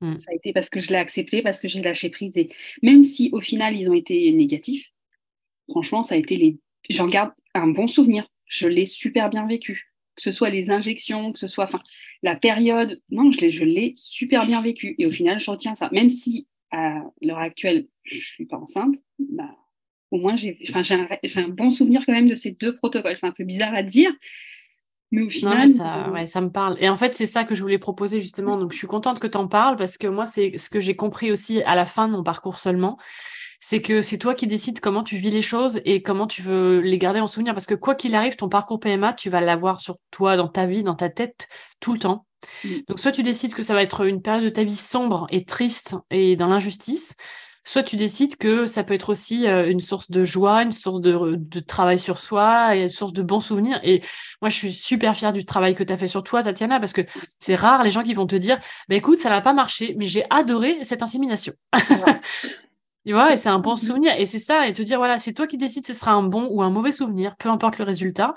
Mmh. Ça a été parce que je l'ai accepté, parce que j'ai lâché prise. Et même si au final, ils ont été négatifs, franchement, ça a été les. J'en garde un bon souvenir. Je l'ai super bien vécu que ce soit les injections, que ce soit enfin, la période. Non, je l'ai super bien vécu. Et au final, je retiens ça. Même si à l'heure actuelle, je ne suis pas enceinte, bah, au moins, j'ai un, un, bon souvenir quand même de ces deux protocoles. C'est un peu bizarre à dire. Mais au final. ça, ouais, ça me parle. Et en fait, c'est ça que je voulais proposer justement. Donc, je suis contente que tu en parles parce que moi, c'est ce que j'ai compris aussi à la fin de mon parcours seulement c'est que c'est toi qui décides comment tu vis les choses et comment tu veux les garder en souvenir. Parce que quoi qu'il arrive, ton parcours PMA, tu vas l'avoir sur toi, dans ta vie, dans ta tête, tout le temps. Mm. Donc, soit tu décides que ça va être une période de ta vie sombre et triste et dans l'injustice, soit tu décides que ça peut être aussi euh, une source de joie, une source de, travail sur soi et une source de bons souvenirs. Et moi, je suis super fière du travail que tu as fait sur toi, Tatiana, parce que c'est rare les gens qui vont te dire, bah, écoute, ça n'a pas marché, mais j'ai adoré cette insémination. Tu vois, et c'est un bon souvenir. Et c'est ça, et te dire, voilà, c'est toi qui décides si ce sera un bon ou un mauvais souvenir, peu importe le résultat.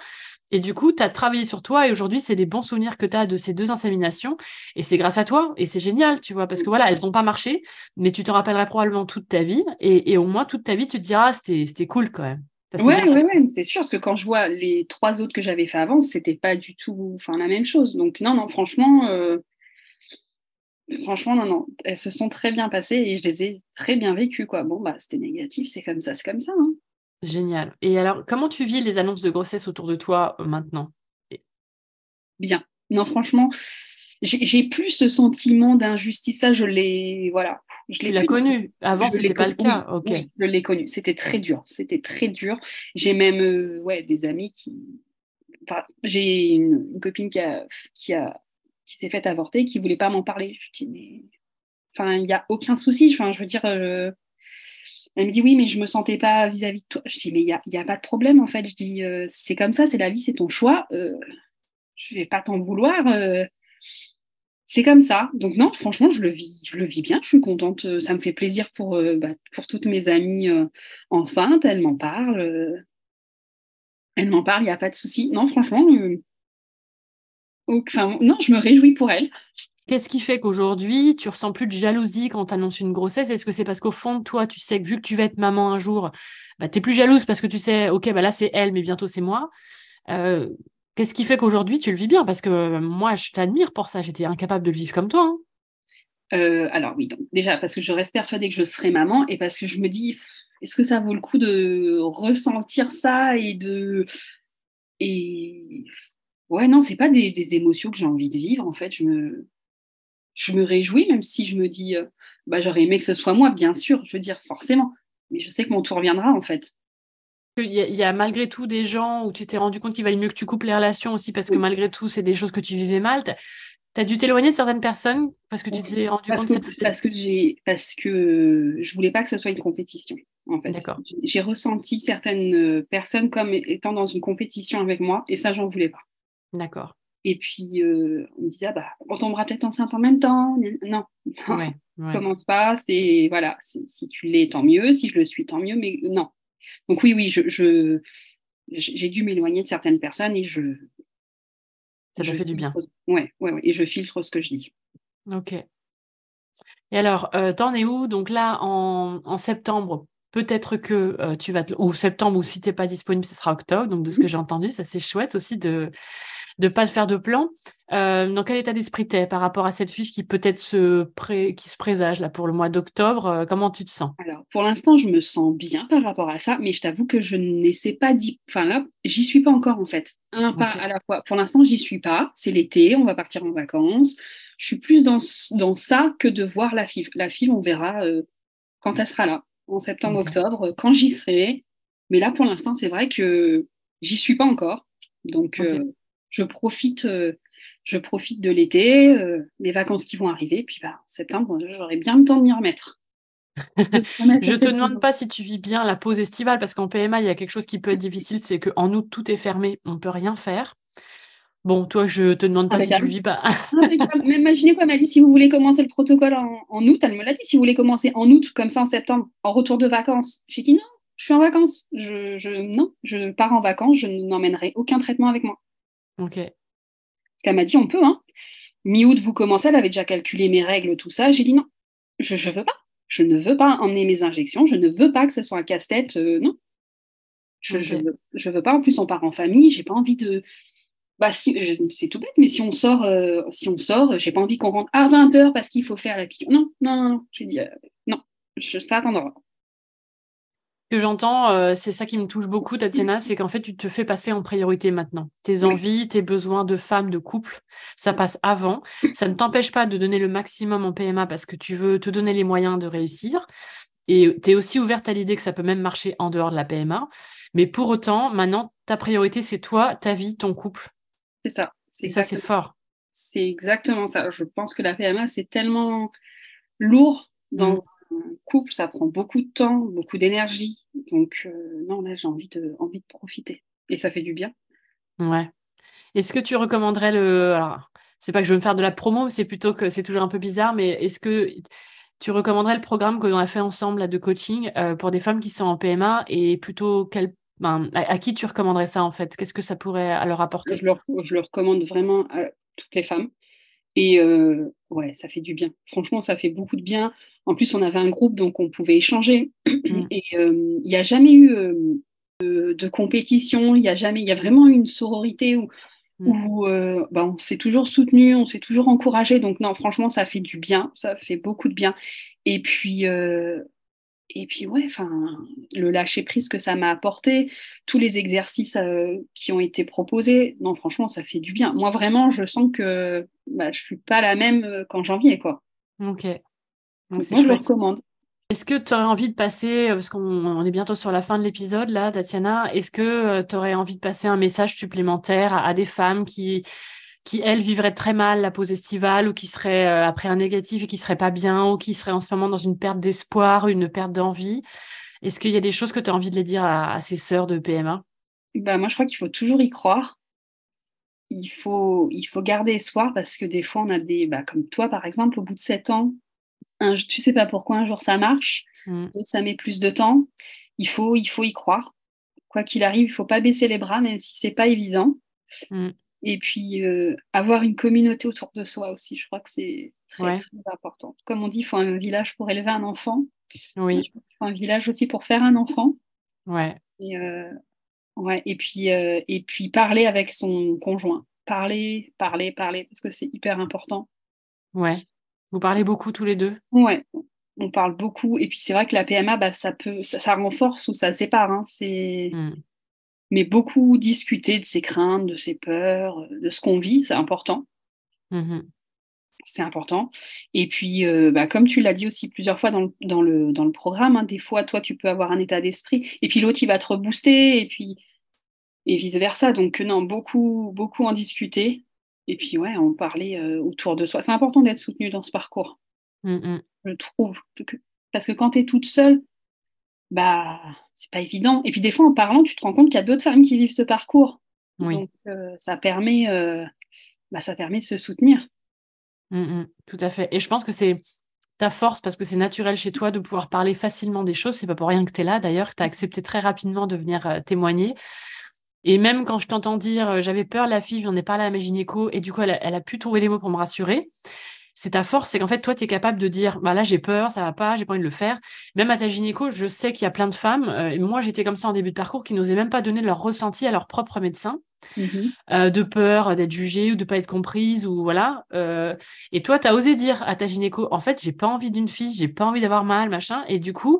Et du coup, tu as travaillé sur toi et aujourd'hui, c'est des bons souvenirs que tu as de ces deux inséminations. Et c'est grâce à toi. Et c'est génial, tu vois, parce que voilà, elles n'ont pas marché, mais tu te rappelleras probablement toute ta vie. Et, au moins, toute ta vie, tu te diras, c'était cool quand même. Oui, ouais, ouais, c'est sûr, parce que quand je vois les trois autres que j'avais fait avant, c'était pas du tout enfin, la même chose. Donc, non, non, franchement, euh, Franchement, non, non, elles se sont très bien passées et je les ai très bien vécues. Quoi. Bon, bah, c'était négatif, c'est comme ça, c'est comme ça. Hein. Génial. Et alors, comment tu vis les annonces de grossesse autour de toi euh, maintenant? Bien. Non, franchement, j'ai plus ce sentiment d'injustice. Ça, je l'ai. Voilà. Je tu l'as connu. Avant, ce n'était pas le cas. ok. je l'ai connu. C'était très dur. C'était très dur. J'ai même euh, ouais, des amis qui. Enfin, j'ai une, copine qui, a, qui, a, qui s'est faite avorter qui ne voulait pas m'en parler. Je dis, mais. Enfin, il n'y a aucun souci. Enfin, je veux dire. Euh, elle me dit oui, mais je me sentais pas vis-à-vis de toi. Je dis mais il n'y a, a, pas de problème en fait. Je dis euh, c'est comme ça, c'est la vie, c'est ton choix. Euh, je vais pas t'en vouloir c'est comme ça. Donc non, franchement, je le vis, je le vis bien. Je suis contente. Euh, ça me fait plaisir pour, euh, bah, pour toutes mes amies euh, enceintes. Elles m'en parlent. elles m'en parlent, il n'y a pas de souci. Non, franchement, non, je me réjouis pour elles. Qu'est-ce qui fait qu'aujourd'hui, tu ressens plus de jalousie quand tu annonces une grossesse? Est-ce que c'est parce qu'au fond de toi, tu sais que vu que tu vas être maman un jour, bah, tu es plus jalouse parce que tu sais, OK, bah là, c'est elle, mais bientôt, c'est moi? Qu'est-ce qui fait qu'aujourd'hui tu le vis bien? Parce que euh, moi, je t'admire pour ça. J'étais incapable de le vivre comme toi. Hein. Euh, alors oui, donc, déjà parce que je reste persuadée que je serai maman et parce que je me dis, est-ce que ça vaut le coup de ressentir ça et de et ouais non, c'est pas des, émotions que j'ai envie de vivre en fait. Je me je me réjouis même si je me dis, euh, bah j'aurais aimé que ce soit moi, bien sûr. Je veux dire forcément, mais je sais que mon tour viendra en fait. Il y, a, malgré tout des gens où tu t'es rendu compte qu'il valait mieux que tu coupes les relations aussi parce que malgré tout, c'est des choses que tu vivais mal. Tu as dû t'éloigner de certaines personnes parce que tu t'es rendu compte que, parce que j'ai parce que je voulais pas que ce soit une compétition en fait. J'ai ressenti certaines euh, personnes comme étant dans une compétition avec moi et ça j'en voulais pas. D'accord. Et puis euh, on me disait ah bah on tombera peut-être enceinte en même temps. Non, non. commence pas. C'est voilà, si tu l'es tant mieux, si je le suis tant mieux, mais non, donc oui, oui, je, j'ai dû m'éloigner de certaines personnes et je. Ça me fait du bien. Ouais, ouais, ouais, et je filtre ce que je dis. Ok. Et alors, euh, t'en es où? Donc là, en, septembre, peut-être que euh, tu vas, ou septembre, ou si t'es pas disponible, ce sera octobre. Donc de ce que j'ai entendu, ça c'est chouette aussi de de pas faire de plan. Euh, dans quel état d'esprit t'es par rapport à cette fiche qui peut-être se pré... qui se présage là pour le mois d'octobre euh, Comment tu te sens? Alors pour l'instant, je me sens bien par rapport à ça, mais je t'avoue que je n'essaie pas d'y. Enfin là, j'y suis pas encore en fait. Un pas à la fois. Pour l'instant, j'y suis pas. C'est l'été, on va partir en vacances. Je suis plus dans, dans ça que de voir la FIV. La FIV, on verra euh, quand elle sera là, en septembre, octobre, quand j'y serai. Mais là, pour l'instant, c'est vrai que j'y suis pas encore. Donc, je profite, euh, je profite de l'été, euh, les vacances qui vont arriver, puis bah, en septembre, j'aurai bien le temps de m'y remettre. je te demande pas si tu vis bien la pause estivale, parce qu'en PMA, il y a quelque chose qui peut être difficile, c'est qu'en août, tout est fermé, on ne peut rien faire. Bon, toi, je te demande pas si tu le vis pas. imaginez quoi, elle m'a dit si vous voulez commencer le protocole en, août, elle me l'a dit, si vous voulez commencer en août, comme ça en septembre, en retour de vacances. J'ai dit non, je suis en vacances. Je, je, non, je pars en vacances, je n'emmènerai aucun traitement avec moi. Ok. Parce qu'elle m'a dit, on peut, hein. Mi-août, vous commencez, elle avait déjà calculé mes règles, tout ça. J'ai dit non, je ne veux pas. Je ne veux pas emmener mes injections. Je ne veux pas que ce soit un casse-tête. Euh, non. Je ne je veux, pas. En plus, on part en famille. J'ai pas envie de. Bah, si, c'est tout bête, mais si on sort, euh, si on sort, j'ai pas envie qu'on rentre à 20h parce qu'il faut faire la piqûre. Non, non, non, non. J'ai dit, euh, non, je, ça attendra que j'entends, euh, c'est ça qui me touche beaucoup, Tatiana, c'est qu'en fait, tu te fais passer en priorité maintenant. Tes envies, tes besoins de femme, de couple, ça passe avant. Ça ne t'empêche pas de donner le maximum en PMA parce que tu veux te donner les moyens de réussir. Et tu es aussi ouverte à l'idée que ça peut même marcher en dehors de la PMA. Mais pour autant, maintenant, ta priorité, c'est toi, ta vie, ton couple. C'est ça. Et ça, c'est fort. C'est exactement ça. Je pense que la PMA, c'est tellement lourd dans mmh couple, ça prend beaucoup de temps, beaucoup d'énergie. Donc, euh, non, là, j'ai envie de, envie de profiter. Et ça fait du bien. Ouais. Est-ce que tu recommanderais le. Alors, c'est pas que je veux me faire de la promo, c'est plutôt que c'est toujours un peu bizarre, mais est-ce que tu recommanderais le programme que l'on a fait ensemble là, de coaching euh, pour des femmes qui sont en PMA et plutôt quel, ben, à, qui tu recommanderais ça en fait? Qu'est-ce que ça pourrait leur apporter? Je, leur, je le recommande vraiment à toutes les femmes. Et euh, ouais, ça fait du bien. Franchement, ça fait beaucoup de bien. En plus, on avait un groupe, donc on pouvait échanger. Mm. Et euh, il n'y a jamais eu euh, de, compétition, il y a jamais, il y a vraiment eu une sororité où, mm. bah, on s'est toujours soutenu, on s'est toujours encouragé. Donc non, franchement, ça fait du bien, ça fait beaucoup de bien. Et puis, et puis ouais, enfin, le lâcher prise que ça m'a apporté, tous les exercices euh, qui ont été proposés, non, franchement, ça fait du bien. Moi, vraiment, je sens que bah, je suis pas la même euh, qu'en janvier, quoi. Ok. Moi, je le recommande. Est-ce que tu aurais envie de passer, parce qu'on est bientôt sur la fin de l'épisode là, Tatiana, est-ce que tu aurais envie de passer un message supplémentaire à, des femmes qui, qui, elles, vivraient très mal la pause estivale ou qui seraient après un négatif et qui seraient pas bien ou qui seraient en ce moment dans une perte d'espoir, une perte d'envie Est-ce qu'il y a des choses que tu as envie de les dire à, à ces sœurs de PMA bah, Moi, je crois qu'il faut toujours y croire il faut, il faut garder espoir parce que des fois, on a des, bah, comme toi par exemple, au bout de sept ans, un, tu sais pas pourquoi un jour ça marche, mm. ça met plus de temps. Il faut, il faut y croire. Quoi qu'il arrive, il faut pas baisser les bras, même si c'est pas évident. Mm. Et puis euh, avoir une communauté autour de soi aussi, je crois que c'est très, important. Comme on dit, il faut un village pour élever un enfant. Oui. Il faut un village aussi pour faire un enfant. Ouais. Et, euh, Ouais, et puis, euh, et puis parler avec son conjoint. Parler, parler, parler, parce que c'est hyper important. Ouais. Vous parlez beaucoup tous les deux? Ouais, on parle beaucoup. Et puis c'est vrai que la PMA, bah, ça peut, ça, renforce ou ça sépare. Hein. C'est... Hmm. Mais beaucoup discuter de ses craintes, de ses peurs, de ce qu'on vit, c'est important. Mmh c'est important. Et puis, euh, bah, comme tu l'as dit aussi plusieurs fois dans le, dans le, dans le programme, hein, des fois, toi, tu peux avoir un état d'esprit, et puis l'autre, il va te rebooster, et puis et vice-versa. Donc, non, beaucoup, beaucoup en discuter. Et puis, ouais, en parler euh, autour de soi. C'est important d'être soutenu dans ce parcours, mmh, mmh. je trouve. Parce que quand tu es toute seule, bah, c'est pas évident. Et puis, des fois, en parlant, tu te rends compte qu'il y a d'autres femmes qui vivent ce parcours. Donc, euh, ça, permet, bah, ça permet de se soutenir. Mmh, mmh. tout à fait. Et je pense que c'est ta force parce que c'est naturel chez toi de pouvoir parler facilement des choses. C'est pas pour rien que tu es là d'ailleurs, tu as accepté très rapidement de venir euh, témoigner. Et même quand je t'entends dire euh, j'avais peur la fille, j'en ai parlé à ma gynéco et du coup elle a, elle a, pu trouver les mots pour me rassurer c'est ta force, c'est qu'en fait, toi, tu es capable de dire, bah là, j'ai peur, ça va pas, j'ai pas envie de le faire. Même à ta gynéco, je sais qu'il y a plein de femmes, euh, et moi, j'étais comme ça en début de parcours, qui n'osaient même pas donner leur ressenti à leur propre médecin, mmh euh, de peur d'être jugée ou de pas être comprise, ou voilà. Euh, et toi, tu as osé dire à ta gynéco, en fait, j'ai pas envie d'une fille, j'ai pas envie d'avoir mal, machin. Et du coup,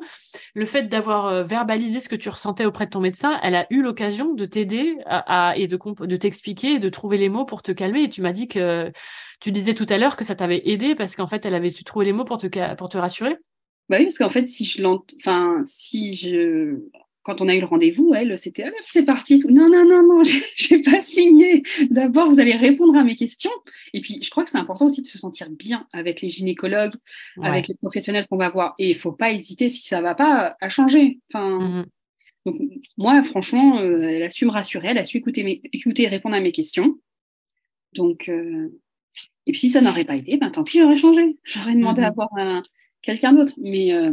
le fait d'avoir verbalisé ce que tu ressentais auprès de ton médecin, elle a eu l'occasion de t'aider à, et de, de t'expliquer de trouver les mots pour te calmer. Et tu m'as dit que tu disais tout à l'heure que ça t'avait aidé parce qu'en fait, elle avait su trouver les mots pour te, pour te rassurer. Bah oui, parce qu'en fait, si je enfin, si je, quand on a eu le rendez-vous, elle, c'était, ah, c'est parti. Non, non, non, non, j'ai pas signé. D'abord, vous allez répondre à mes questions. Et puis, je crois que c'est important aussi de se sentir bien avec les gynécologues, avec les professionnels qu'on va voir. Et il faut pas hésiter, si ça va pas, à changer. Enfin, mmh Donc, moi, franchement, euh, elle a su me rassurer, elle a su écouter, mes, écouter et répondre à mes questions. Donc, euh, et puis si ça n'aurait pas été, ben tant pis, j'aurais changé. J'aurais demandé à mhm. voir quelqu'un d'autre. Mais, euh,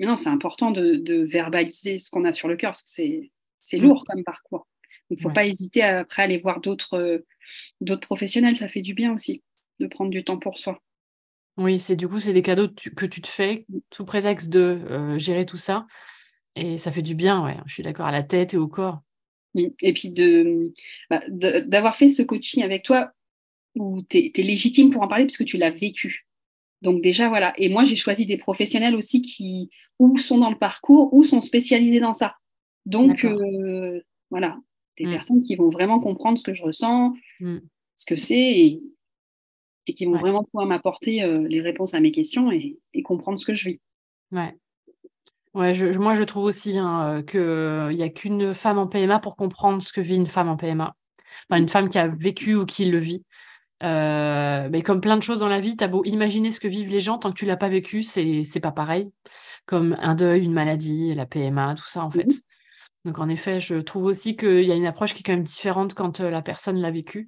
mais non, c'est important de, verbaliser ce qu'on a sur le cœur, parce que c'est mhm. lourd comme parcours. Il ne faut pas hésiter à, après aller voir euh, d'autres professionnels. Ça fait du bien aussi de prendre du temps pour soi. Oui, c'est du coup, c'est des cadeaux que tu te fais sous prétexte de euh, gérer tout ça. Et ça fait du bien, ouais. Je suis d'accord, à la tête et au corps. Et puis bah, d'avoir fait ce coaching avec toi, où tu es, légitime pour en parler parce que tu l'as vécu. Donc déjà, voilà. Et moi, j'ai choisi des professionnels aussi qui ou sont dans le parcours ou sont spécialisés dans ça. Donc, euh, voilà, des mm. personnes qui vont vraiment comprendre ce que je ressens, mm. ce que c'est, et, qui vont vraiment pouvoir m'apporter euh, les réponses à mes questions et, comprendre ce que je vis. Ouais. Ouais, je, moi, je trouve aussi hein, euh, qu'il n'y a qu'une femme en PMA pour comprendre ce que vit une femme en PMA. Enfin, une femme qui a vécu ou qui le vit. Euh, mais comme plein de choses dans la vie, tu as beau imaginer ce que vivent les gens, tant que tu l'as pas vécu, c'est c'est pas pareil. Comme un deuil, une maladie, la PMA, tout ça en fait. Donc en effet, je trouve aussi qu'il y a une approche qui est quand même différente quand euh, la personne l'a vécu.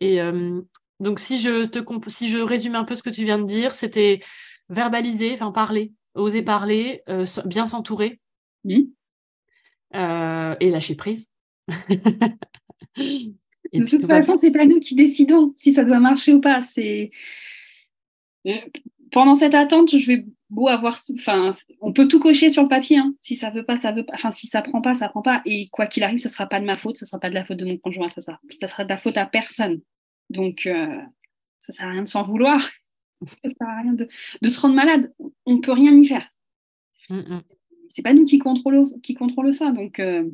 Et euh, donc si je te si je résume un peu ce que tu viens de dire, c'était verbaliser, enfin parler, oser parler, bien s'entourer et lâcher prise. de toute façon, c'est pas nous qui décidons si ça doit marcher ou pas. C'est pendant cette attente, je vais beau avoir, enfin, on peut tout cocher sur le papier. Hein. Si ça veut pas, ça veut pas. Enfin, si ça prend pas, ça prend pas. Et quoi qu'il arrive, ce sera pas de ma faute, ce sera pas de la faute de mon conjoint, ça, ça, ça sera de la faute à personne. Donc, euh, ça sert à rien de s'en vouloir. ça sert à rien de, de, se rendre malade. On peut rien y faire. Ce mm, mm. C'est pas nous qui contrôlons, qui contrôlons ça. Donc, euh,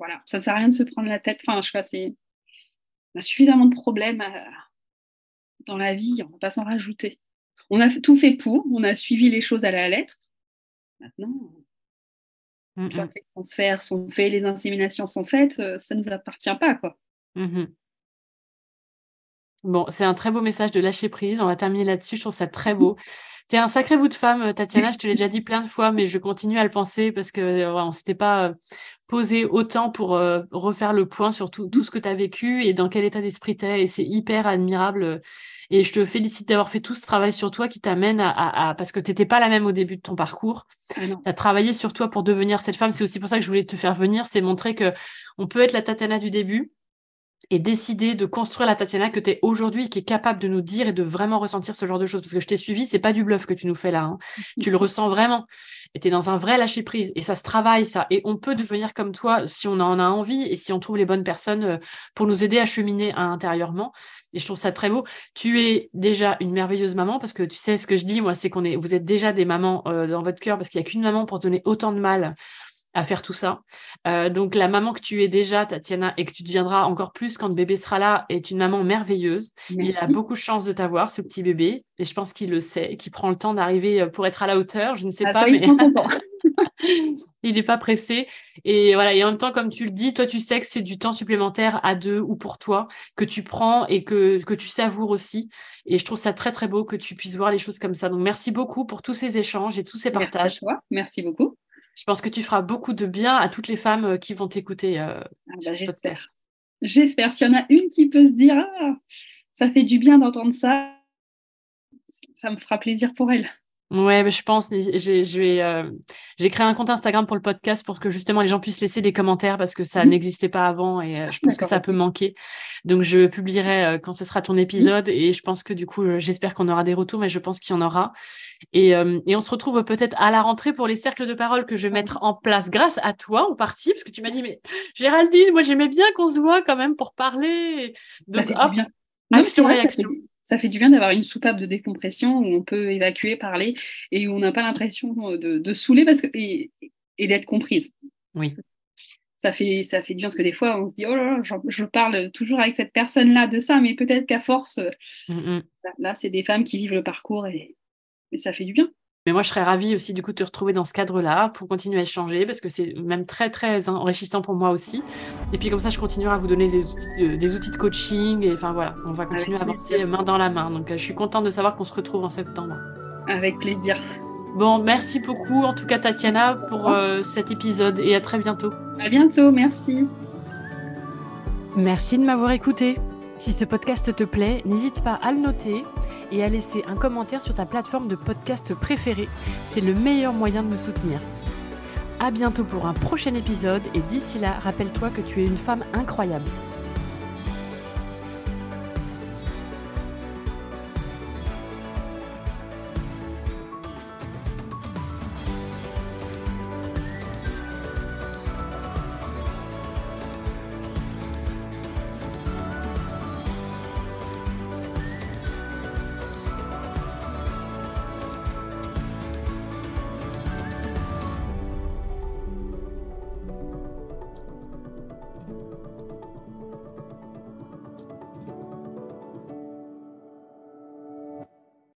voilà, ça ne sert à rien de se prendre la tête. Enfin, je sais c'est. On a suffisamment de problèmes euh, dans la vie, on ne va pas s'en rajouter. on a tout fait pour, on a suivi les choses à la lettre. Maintenant, les transferts sont faits, les inséminations sont faites, ça ne nous appartient pas, quoi. Mmh bon, c'est un très beau message de lâcher prise. On va terminer là-dessus. Je trouve ça très beau. Tu es un sacré bout de femme, Tatiana. Je te l'ai déjà dit plein de fois, mais je continue à le penser parce que ne on s'était pas posé autant pour refaire le point sur tout, ce que tu as vécu et dans quel état d'esprit tu es. Et c'est hyper admirable. Et je te félicite d'avoir fait tout ce travail sur toi qui t'amène à, Parce que tu n'étais pas la même au début de ton parcours. Ah tu as travaillé sur toi pour devenir cette femme. C'est aussi pour ça que je voulais te faire venir. C'est montrer que on peut être la Tatiana du début et décider de construire la Tatiana que tu es aujourd'hui, qui est capable de nous dire et de vraiment ressentir ce genre de choses. Parce que je t'ai suivi, c'est pas du bluff que tu nous fais là. Hein. tu le ressens vraiment. Et tu es dans un vrai lâcher prise. Et ça se travaille, ça. Et on peut devenir comme toi si on en a envie et si on trouve les bonnes personnes euh, pour nous aider à cheminer intérieurement. Et je trouve ça très beau. Tu es déjà une merveilleuse maman parce que tu sais ce que je dis, moi, c'est qu'on est, vous êtes déjà des mamans euh, dans votre cœur parce qu'il n'y a qu'une maman pour donner autant de mal à faire tout ça. Euh, donc la maman que tu es déjà, Tatiana, et que tu deviendras encore plus quand le bébé sera là, est une maman merveilleuse. Il a beaucoup de chance de t'avoir, ce petit bébé, et je pense qu'il le sait, qu'il prend le temps d'arriver euh, pour être à la hauteur. Je ne sais ah, pas, mais il prend son temps. il n'est pas pressé. Et voilà. Et en même temps, comme tu le dis, toi, tu sais que c'est du temps supplémentaire à deux ou pour toi que tu prends et que, que tu savoures aussi. Et je trouve ça très, très beau que tu puisses voir les choses comme ça. Donc, merci beaucoup pour tous ces échanges et tous ces partages. Merci, merci beaucoup. Je pense que tu feras beaucoup de bien à toutes les femmes euh, qui vont t'écouter. Euh, ah bah, J'espère. J'espère. S'il y en a une qui peut se dire ah, ça fait du bien d'entendre ça, ça me fera plaisir pour elle. Ouais, mais je pense, j'ai euh, créé un compte Instagram pour le podcast pour que justement les gens puissent laisser des commentaires parce que ça mmh. n'existait pas avant et euh, je pense que ça peut manquer. Donc je publierai euh, quand ce sera ton épisode et je pense que du coup, j'espère qu'on aura des retours, mais je pense qu'il y en aura. Et, et on se retrouve peut-être à la rentrée pour les cercles de parole que je vais mettre en place grâce à toi en partie, parce que tu m'as dit, mais Géraldine, moi j'aimais bien qu'on se voit quand même pour parler. Donc hop, action-réaction ça fait du bien d'avoir une soupape de décompression où on peut évacuer, parler et où on n'a pas l'impression de, saouler parce que, et, d'être comprise. Oui. Ça fait, ça fait du bien parce que des fois, on se dit, oh là là, je, parle toujours avec cette personne-là de ça, mais peut-être qu'à force, mm, mm. là, c'est des femmes qui vivent le parcours et, et ça fait du bien. Mais moi, je serais ravie aussi du coup de te retrouver dans ce cadre-là pour continuer à échanger parce que c'est même très très enrichissant pour moi aussi. Et puis comme ça, je continuerai à vous donner des outils de, des outils de coaching et enfin voilà, on va continuer à avancer main dans la main. Donc euh, je suis contente de savoir qu'on se retrouve en septembre. Avec plaisir. Bon, merci beaucoup en tout cas Tatiana pour euh, cet épisode et à très bientôt. À bientôt, merci. Merci de m'avoir écouté. Si ce podcast te plaît, n'hésite pas à le noter et à laisser un commentaire sur ta plateforme de podcast préférée. C'est le meilleur moyen de me soutenir. À bientôt pour un prochain épisode et d'ici là, rappelle-toi que tu es une femme incroyable.